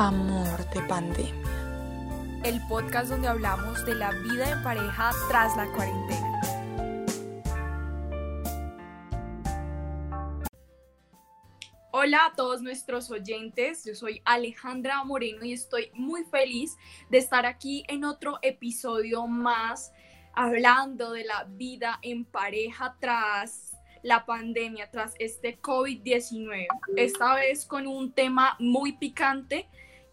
Amor de pandemia. El podcast donde hablamos de la vida en pareja tras la cuarentena. Hola a todos nuestros oyentes, yo soy Alejandra Moreno y estoy muy feliz de estar aquí en otro episodio más hablando de la vida en pareja tras la pandemia, tras este COVID-19. Esta vez con un tema muy picante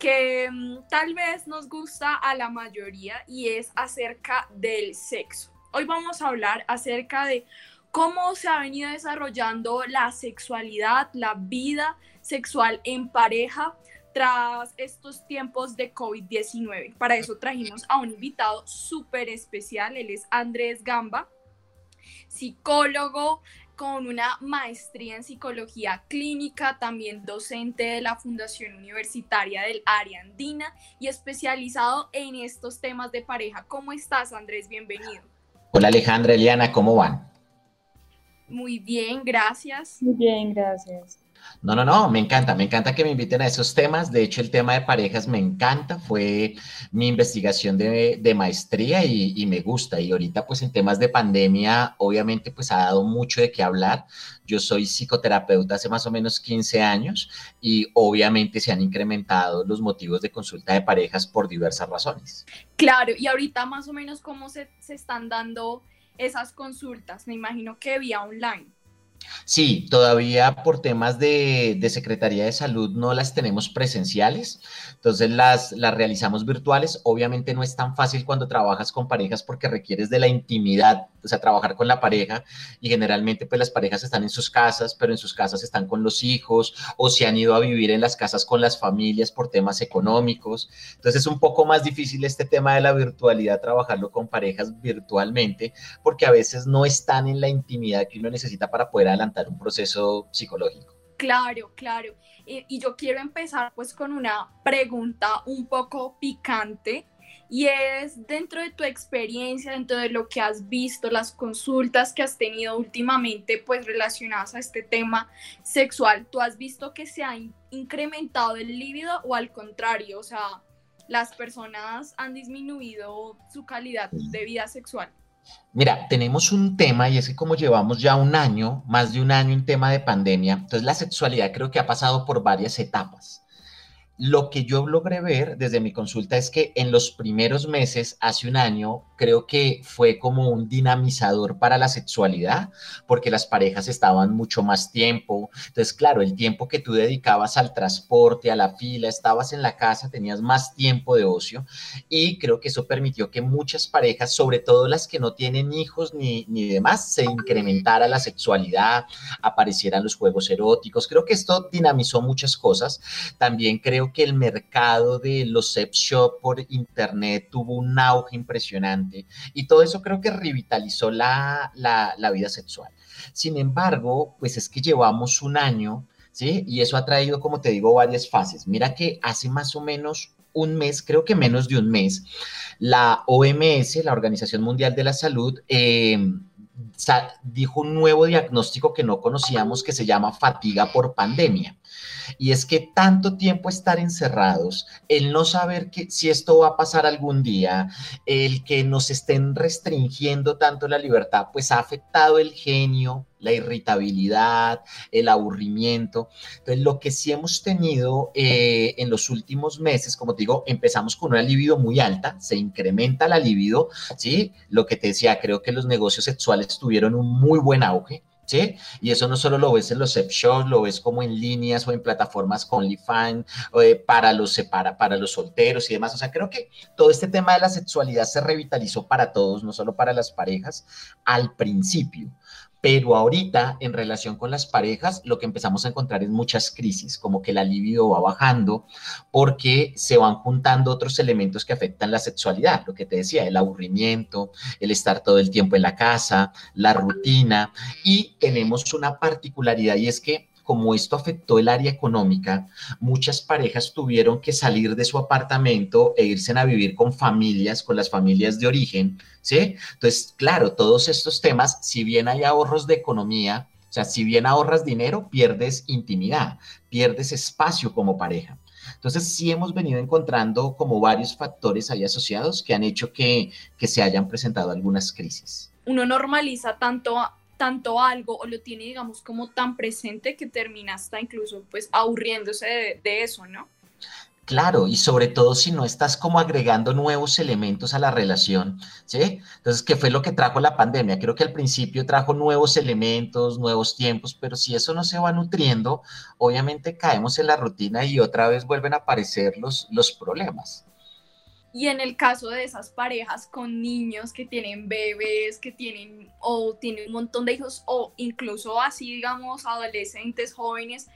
que mm, tal vez nos gusta a la mayoría y es acerca del sexo. Hoy vamos a hablar acerca de cómo se ha venido desarrollando la sexualidad, la vida sexual en pareja tras estos tiempos de COVID-19. Para eso trajimos a un invitado súper especial, él es Andrés Gamba, psicólogo con una maestría en psicología clínica, también docente de la Fundación Universitaria del Área Andina y especializado en estos temas de pareja. ¿Cómo estás, Andrés? Bienvenido. Hola Alejandra, Eliana, ¿cómo van? Muy bien, gracias. Muy bien, gracias. No, no, no, me encanta, me encanta que me inviten a esos temas. De hecho, el tema de parejas me encanta, fue mi investigación de, maestría y, me gusta. Y ahorita, pues en temas de pandemia, obviamente, pues ha dado mucho de qué hablar. Yo soy psicoterapeuta hace más o menos 15 años y obviamente se han incrementado los motivos de consulta de parejas por diversas razones. Claro, y ahorita más o menos cómo se, se están dando esas consultas, me imagino que vía online. Sí, todavía por temas de, Secretaría de Salud no las tenemos presenciales, entonces las, las realizamos virtuales. Obviamente no es tan fácil cuando trabajas con parejas porque requieres de la intimidad, o sea, trabajar con la pareja y generalmente pues las parejas están en sus casas, pero en sus casas están con los hijos o se han ido a vivir en las casas con las familias por temas económicos. Entonces es un poco más difícil este tema de la virtualidad, trabajarlo con parejas virtualmente porque a veces no están en la intimidad que uno necesita para poder adelantar un proceso psicológico. Claro, claro. y yo quiero empezar pues con una pregunta un poco picante y es dentro de tu experiencia, dentro de lo que has visto, las consultas que has tenido últimamente pues relacionadas a este tema sexual, ¿tú has visto que se ha incrementado el líbido o al contrario? O sea, las personas han disminuido su calidad de vida sexual. Mira, tenemos un tema y es que como llevamos ya un año, más de un año en tema de pandemia, entonces la sexualidad creo que ha pasado por varias etapas. Lo que yo logré ver desde mi consulta es que en los primeros meses, hace un año, creo que fue como un dinamizador para la sexualidad, porque las parejas estaban mucho más tiempo. Entonces, claro, el tiempo que tú dedicabas al transporte, a la fila, estabas en la casa, tenías más tiempo de ocio y creo que eso permitió que muchas parejas, sobre todo las que no tienen hijos ni, ni demás, se incrementara la sexualidad, aparecieran los juegos eróticos. Creo que esto dinamizó muchas cosas. También creo que el mercado de los sex shop por internet tuvo un auge impresionante y todo eso creo que revitalizó la, la, vida sexual. Sin embargo, pues es que llevamos un año, ¿sí? Y eso ha traído, como te digo, varias fases. Mira que hace más o menos un mes, creo que menos de un mes, la OMS, la Organización Mundial de la Salud, eh, dijo un nuevo diagnóstico que no conocíamos que se llama fatiga por pandemia. Y es que tanto tiempo estar encerrados, el no saber que si esto va a pasar algún día, el que nos estén restringiendo tanto la libertad, pues ha afectado el genio, la irritabilidad, el aburrimiento. Entonces, lo que sí hemos tenido eh, en los últimos meses, como te digo, empezamos con una libido muy alta, se incrementa la libido, ¿sí? Lo que te decía, creo que los negocios sexuales tuvieron un muy buen auge. Y eso no solo lo ves en los shows, lo ves como en líneas o en plataformas con OnlyFans eh, para, los, para, para los solteros y demás. O sea, creo que todo este tema de la sexualidad se revitalizó para todos, no solo para las parejas, al principio. Pero ahorita, en relación con las parejas, lo que empezamos a encontrar es muchas crisis, como que la libido va bajando porque se van juntando otros elementos que afectan la sexualidad, lo que te decía, el aburrimiento, el estar todo el tiempo en la casa, la rutina. Y tenemos una particularidad y es que como esto afectó el área económica, muchas parejas tuvieron que salir de su apartamento e irse a vivir con familias, con las familias de origen, ¿sí? Entonces, claro, todos estos temas, si bien hay ahorros de economía, o sea, si bien ahorras dinero, pierdes intimidad, pierdes espacio como pareja. Entonces, sí hemos venido encontrando como varios factores ahí asociados que han hecho que, que se hayan presentado algunas crisis. Uno normaliza tanto tanto algo o lo tiene, digamos, como tan presente que termina hasta incluso pues aburriéndose de, de eso, ¿no? Claro, y sobre todo si no estás como agregando nuevos elementos a la relación, ¿sí? Entonces, ¿qué fue lo que trajo la pandemia? Creo que al principio trajo nuevos elementos, nuevos tiempos, pero si eso no se va nutriendo, obviamente caemos en la rutina y otra vez vuelven a aparecer los, los problemas. Y en el caso de esas parejas con niños que tienen bebés, que tienen o tienen un montón de hijos o incluso así, digamos, adolescentes, jóvenes,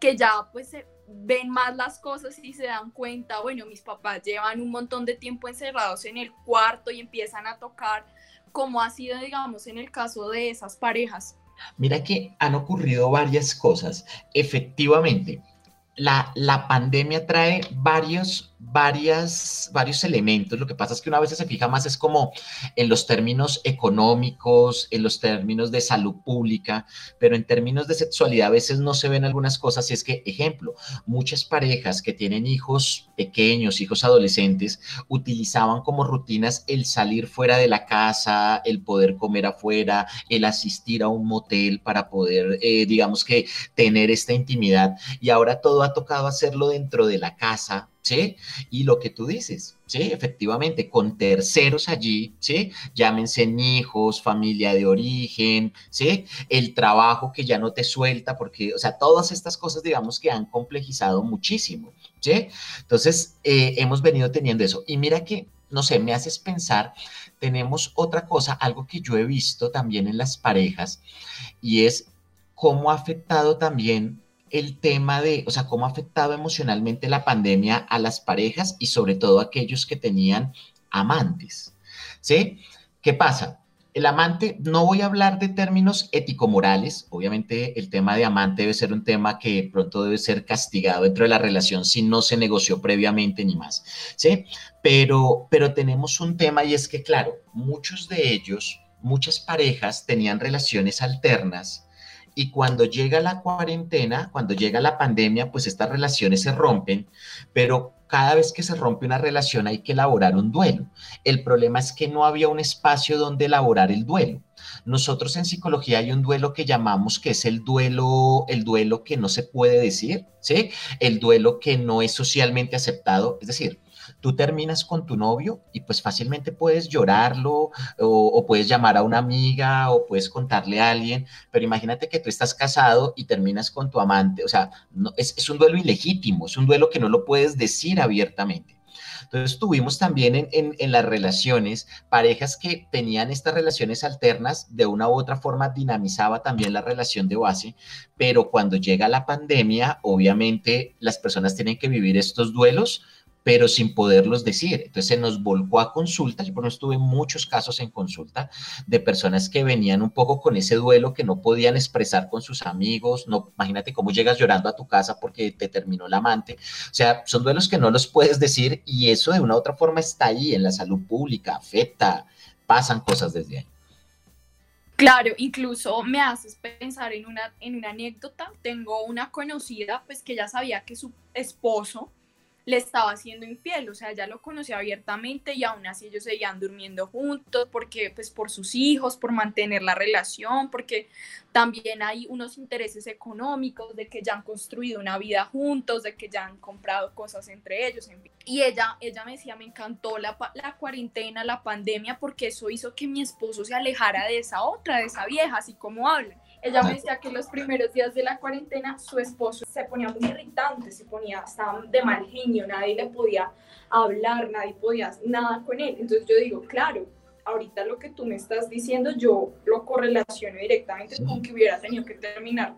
que ya pues ven más las cosas y se dan cuenta, bueno, mis papás llevan un montón de tiempo encerrados en el cuarto y empiezan a tocar, como ha sido, digamos, en el caso de esas parejas. Mira que han ocurrido varias cosas. Efectivamente, la, la pandemia trae varios varias, varios elementos. Lo que pasa es que una vez se fija más es como en los términos económicos, en los términos de salud pública, pero en términos de sexualidad a veces no se ven algunas cosas. Y es que, ejemplo, muchas parejas que tienen hijos pequeños, hijos adolescentes, utilizaban como rutinas el salir fuera de la casa, el poder comer afuera, el asistir a un motel para poder, eh, digamos que, tener esta intimidad. Y ahora todo ha tocado hacerlo dentro de la casa Y lo que tú dices, ¿sí? Efectivamente, con terceros allí, ¿sí? Llámense hijos, familia de origen, ¿sí? El trabajo que ya no te suelta, porque, o sea, todas estas cosas, digamos, que han complejizado muchísimo, ¿sí? Entonces, eh, hemos venido teniendo eso. Y mira que, no sé, me haces pensar, tenemos otra cosa, algo que yo he visto también en las parejas, y es cómo ha afectado también el tema de, o sea, cómo ha afectado emocionalmente la pandemia a las parejas y sobre todo a aquellos que tenían amantes. ¿Sí? ¿Qué pasa? El amante, no voy a hablar de términos ético-morales, obviamente el tema de amante debe ser un tema que pronto debe ser castigado dentro de la relación si no se negoció previamente ni más, ¿sí? Pero, pero tenemos un tema y es que, claro, muchos de ellos, muchas parejas tenían relaciones alternas, y cuando llega la cuarentena, cuando llega la pandemia, pues estas relaciones se rompen, pero cada vez que se rompe una relación hay que elaborar un duelo. El problema es que no había un espacio donde elaborar el duelo. Nosotros en psicología hay un duelo que llamamos que es el duelo, el duelo que no se puede decir, ¿sí? El duelo que no es socialmente aceptado, es decir, tú terminas con tu novio y pues fácilmente puedes llorarlo o, puedes llamar a una amiga o puedes contarle a alguien, pero imagínate que tú estás casado y terminas con tu amante, o sea, no, es, un duelo ilegítimo, es un duelo que no lo puedes decir abiertamente. Entonces tuvimos también en, en, las relaciones parejas que tenían estas relaciones alternas, de una u otra forma dinamizaba también la relación de base, pero cuando llega la pandemia, obviamente las personas tienen que vivir estos duelos pero sin poderlos decir. Entonces se nos volcó a consulta, yo por ejemplo tuve muchos casos en consulta de personas que venían un poco con ese duelo que no podían expresar con sus amigos, no, imagínate cómo llegas llorando a tu casa porque te terminó el amante, o sea, son duelos que no los puedes decir y eso de una u otra forma está ahí en la salud pública, afecta, pasan cosas desde ahí. Claro, incluso me haces pensar en una, en una anécdota. Tengo una conocida, pues que ya sabía que su esposo le estaba haciendo infiel, o sea, ya lo conocía abiertamente y aún así ellos seguían durmiendo juntos porque pues por sus hijos, por mantener la relación, porque también hay unos intereses económicos de que ya han construido una vida juntos, de que ya han comprado cosas entre ellos. Y ella, ella me decía, me encantó la, la cuarentena, la pandemia, porque eso hizo que mi esposo se alejara de esa otra, de esa vieja, así como habla. Ella me decía que los primeros días de la cuarentena su esposo se ponía muy irritante, se ponía, estaba de mal genio, nadie le podía hablar, nadie podía nada con él. Entonces yo digo, claro, ahorita lo que tú me estás diciendo yo lo correlaciono directamente con que hubiera tenido que terminar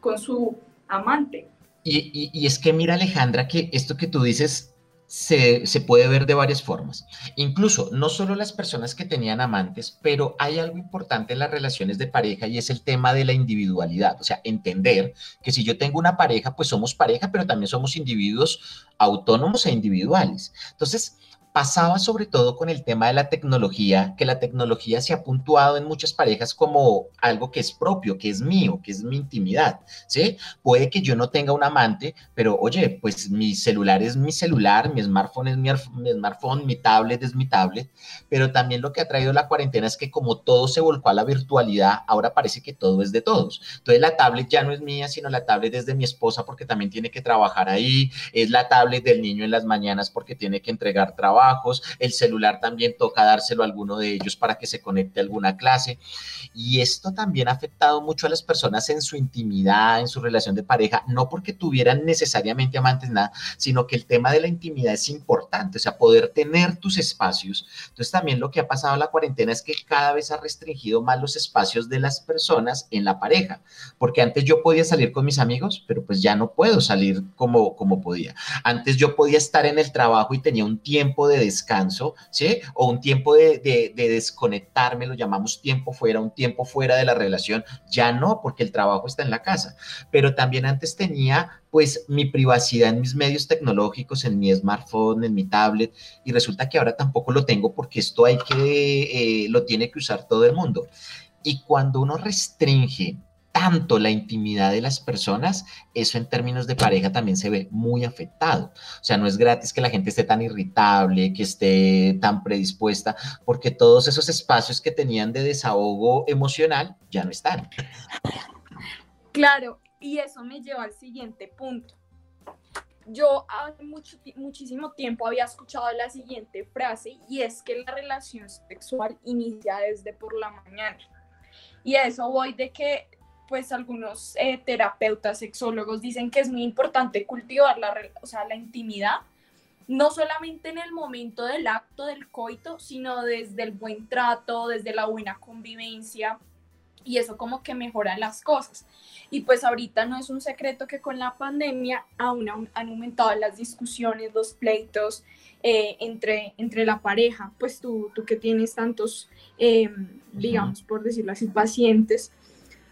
con su amante. Y, y, y es que mira Alejandra, que esto que tú dices se, puede ver de varias formas. Incluso, no solo las personas que tenían amantes, pero hay algo importante en las relaciones de pareja y es el tema de la individualidad. O sea, entender que si yo tengo una pareja, pues somos pareja, pero también somos individuos autónomos e individuales. Entonces, pasaba sobre todo con el tema de la tecnología, que la tecnología se ha puntuado en muchas parejas como algo que es propio, que es mío, que es mi intimidad, ¿sí? Puede que yo no tenga un amante, pero oye, pues mi celular es mi celular, mi smartphone es mi, mi smartphone, mi tablet es mi tablet, pero también lo que ha traído la cuarentena es que como todo se volcó a la virtualidad, ahora parece que todo es de todos. Entonces la tablet ya no es mía, sino la tablet es de mi esposa porque también tiene que trabajar ahí, es la tablet del niño en las mañanas porque tiene que entregar trabajo el celular también toca dárselo a alguno de ellos para que se conecte a alguna clase. Y esto también ha afectado mucho a las personas en su intimidad, en su relación de pareja, no porque tuvieran necesariamente amantes, nada, sino que el tema de la intimidad es importante, o sea, poder tener tus espacios. Entonces también lo que ha pasado en la cuarentena es que cada vez ha restringido más los espacios de las personas en la pareja, porque antes yo podía salir con mis amigos, pero pues ya no puedo salir como, como podía. Antes yo podía estar en el trabajo y tenía un tiempo de de descanso, ¿sí? O un tiempo de, de, desconectarme, lo llamamos tiempo fuera, un tiempo fuera de la relación, ya no, porque el trabajo está en la casa. Pero también antes tenía pues mi privacidad en mis medios tecnológicos, en mi smartphone, en mi tablet, y resulta que ahora tampoco lo tengo porque esto hay que, eh, lo tiene que usar todo el mundo. Y cuando uno restringe tanto la intimidad de las personas, eso en términos de pareja también se ve muy afectado. O sea, no es gratis que la gente esté tan irritable, que esté tan predispuesta, porque todos esos espacios que tenían de desahogo emocional ya no están. Claro, y eso me lleva al siguiente punto. Yo hace mucho, muchísimo tiempo había escuchado la siguiente frase y es que la relación sexual inicia desde por la mañana. Y a eso voy de que pues algunos eh, terapeutas, sexólogos dicen que es muy importante cultivar la, o sea, la intimidad, no solamente en el momento del acto del coito, sino desde el buen trato, desde la buena convivencia, y eso como que mejora las cosas. Y pues ahorita no es un secreto que con la pandemia aún han aumentado las discusiones, los pleitos eh, entre, entre la pareja. Pues tú, tú que tienes tantos, eh, digamos, por decirlo así, pacientes,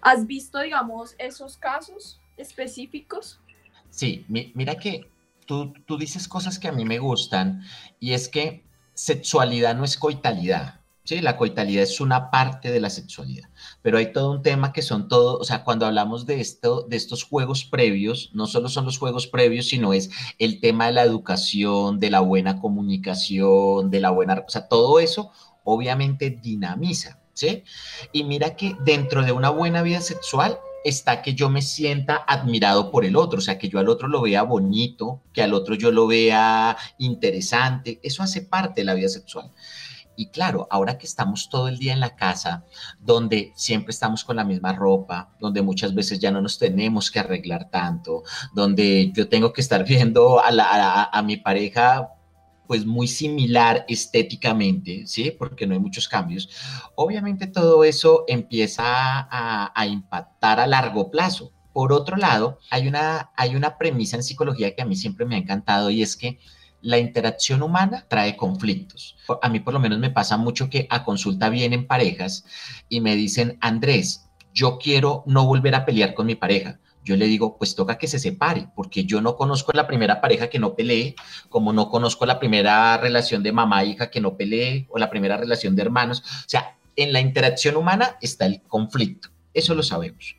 ¿Has visto, digamos, esos casos específicos? Sí, mira que tú, tú dices cosas que a mí me gustan y es que sexualidad no es coitalidad. Sí, la coitalidad es una parte de la sexualidad, pero hay todo un tema que son todo, o sea, cuando hablamos de esto, de estos juegos previos, no solo son los juegos previos, sino es el tema de la educación, de la buena comunicación, de la buena, o sea, todo eso obviamente dinamiza. Y mira que dentro de una buena vida sexual está que yo me sienta admirado por el otro, o sea, que yo al otro lo vea bonito, que al otro yo lo vea interesante, eso hace parte de la vida sexual. Y claro, ahora que estamos todo el día en la casa, donde siempre estamos con la misma ropa, donde muchas veces ya no nos tenemos que arreglar tanto, donde yo tengo que estar viendo a mi pareja pues muy similar estéticamente, ¿sí? Porque no hay muchos cambios. Obviamente todo eso empieza a, impactar a largo plazo. Por otro lado, hay una, hay una premisa en psicología que a mí siempre me ha encantado y es que la interacción humana trae conflictos. A mí por lo menos me pasa mucho que a consulta vienen parejas y me dicen, Andrés, yo quiero no volver a pelear con mi pareja yo le digo, pues toca que se separe, porque yo no conozco la primera pareja que no pelee, como no conozco la primera relación de mamá-hija que no pelee, o la primera relación de hermanos. O sea, en la interacción humana está el conflicto, eso lo sabemos.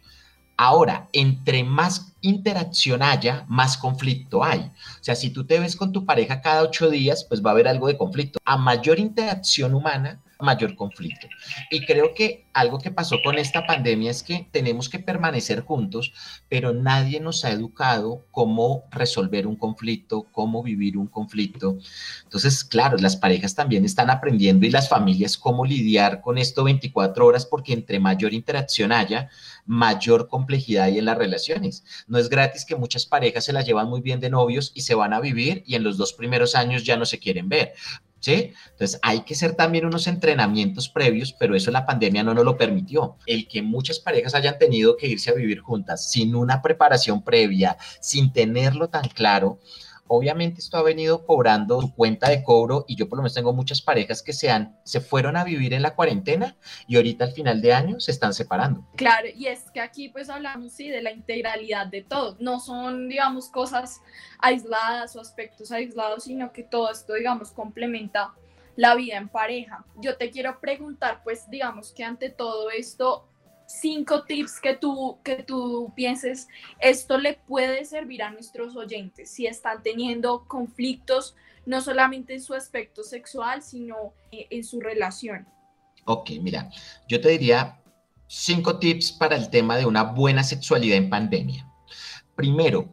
Ahora, entre más interacción haya, más conflicto hay. O sea, si tú te ves con tu pareja cada ocho días, pues va a haber algo de conflicto. A mayor interacción humana, mayor conflicto. Y creo que algo que pasó con esta pandemia es que tenemos que permanecer juntos, pero nadie nos ha educado cómo resolver un conflicto, cómo vivir un conflicto. Entonces, claro, las parejas también están aprendiendo y las familias cómo lidiar con esto 24 horas, porque entre mayor interacción haya, mayor complejidad hay en las relaciones. No es gratis que muchas parejas se las llevan muy bien de novios y se van a vivir y en los dos primeros años ya no se quieren ver. ¿Sí? Entonces hay que hacer también unos entrenamientos previos, pero eso la pandemia no nos lo permitió. El que muchas parejas hayan tenido que irse a vivir juntas sin una preparación previa, sin tenerlo tan claro, obviamente esto ha venido cobrando su cuenta de cobro y yo por lo menos tengo muchas parejas que se, han, se fueron a vivir en la cuarentena y ahorita al final de año se están separando. Claro, y es que aquí pues hablamos sí de la integralidad de todo, no son digamos cosas aisladas o aspectos aislados, sino que todo esto digamos complementa la vida en pareja. Yo te quiero preguntar pues digamos que ante todo esto cinco tips que tú, que tú pienses, esto le puede servir a nuestros oyentes si están teniendo conflictos, no solamente en su aspecto sexual, sino en su relación. Ok, mira, yo te diría cinco tips para el tema de una buena sexualidad en pandemia. Primero,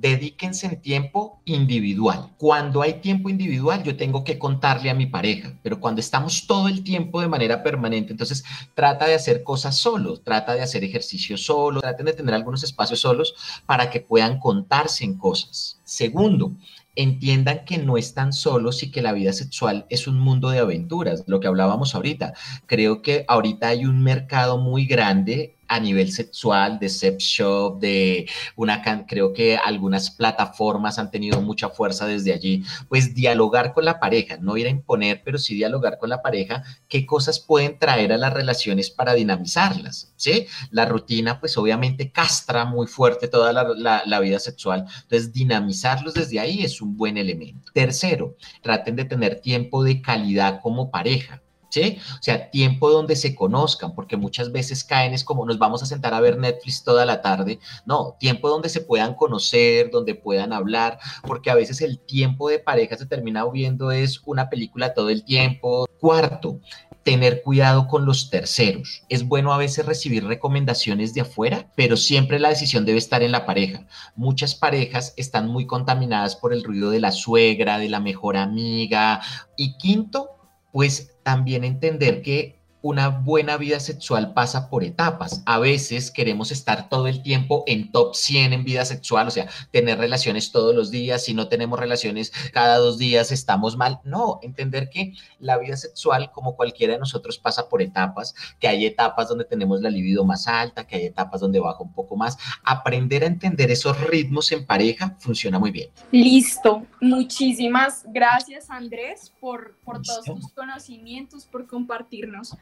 dedíquense en tiempo individual. Cuando hay tiempo individual, yo tengo que contarle a mi pareja, pero cuando estamos todo el tiempo de manera permanente, entonces trata de hacer cosas solos, trata de hacer ejercicio solo, traten de tener algunos espacios solos para que puedan contarse en cosas. Segundo, entiendan que no están solos y que la vida sexual es un mundo de aventuras, lo que hablábamos ahorita. Creo que ahorita hay un mercado muy grande a nivel sexual, de sex shop, de una, creo que algunas plataformas han tenido mucha fuerza desde allí, pues dialogar con la pareja, no ir a imponer, pero sí dialogar con la pareja, qué cosas pueden traer a las relaciones para dinamizarlas, ¿sí? La rutina, pues obviamente castra muy fuerte toda la, la vida sexual, entonces dinamizarlos desde ahí es un buen elemento. Tercero, traten de tener tiempo de calidad como pareja. ¿Sí? O sea, tiempo donde se conozcan, porque muchas veces caen es como nos vamos a sentar a ver Netflix toda la tarde. No, tiempo donde se puedan conocer, donde puedan hablar, porque a veces el tiempo de pareja se termina viendo es una película todo el tiempo. Cuarto, tener cuidado con los terceros. Es bueno a veces recibir recomendaciones de afuera, pero siempre la decisión debe estar en la pareja. Muchas parejas están muy contaminadas por el ruido de la suegra, de la mejor amiga. Y quinto, pues también entender que una buena vida sexual pasa por etapas. A veces queremos estar todo el tiempo en top 100 en vida sexual, o sea, tener relaciones todos los días. Si no tenemos relaciones cada dos días, estamos mal. No, entender que la vida sexual, como cualquiera de nosotros, pasa por etapas, que hay etapas donde tenemos la libido más alta, que hay etapas donde baja un poco más. Aprender a entender esos ritmos en pareja funciona muy bien. Listo. Muchísimas gracias, Andrés, por, por todos tus conocimientos, por compartirnos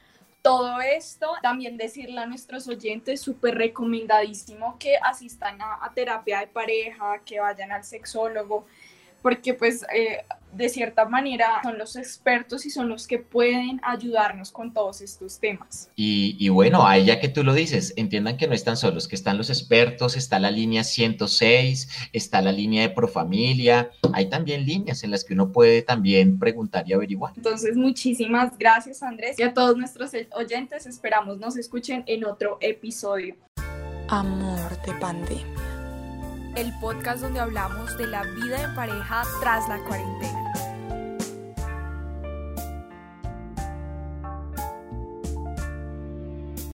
todo esto, también decirle a nuestros oyentes, súper recomendadísimo que asistan a, terapia de pareja, que vayan al sexólogo, porque pues eh, de cierta manera son los expertos y son los que pueden ayudarnos con todos estos temas. Y, bueno, ahí ya que tú lo dices, entiendan que no están solos, que están los expertos, está la línea 106, está la línea de Profamilia, hay también líneas en las que uno puede también preguntar y averiguar. Entonces, muchísimas gracias Andrés y a todos nuestros oyentes, esperamos nos escuchen en otro episodio. Amor de pandemia. El podcast donde hablamos de la vida en pareja tras la cuarentena.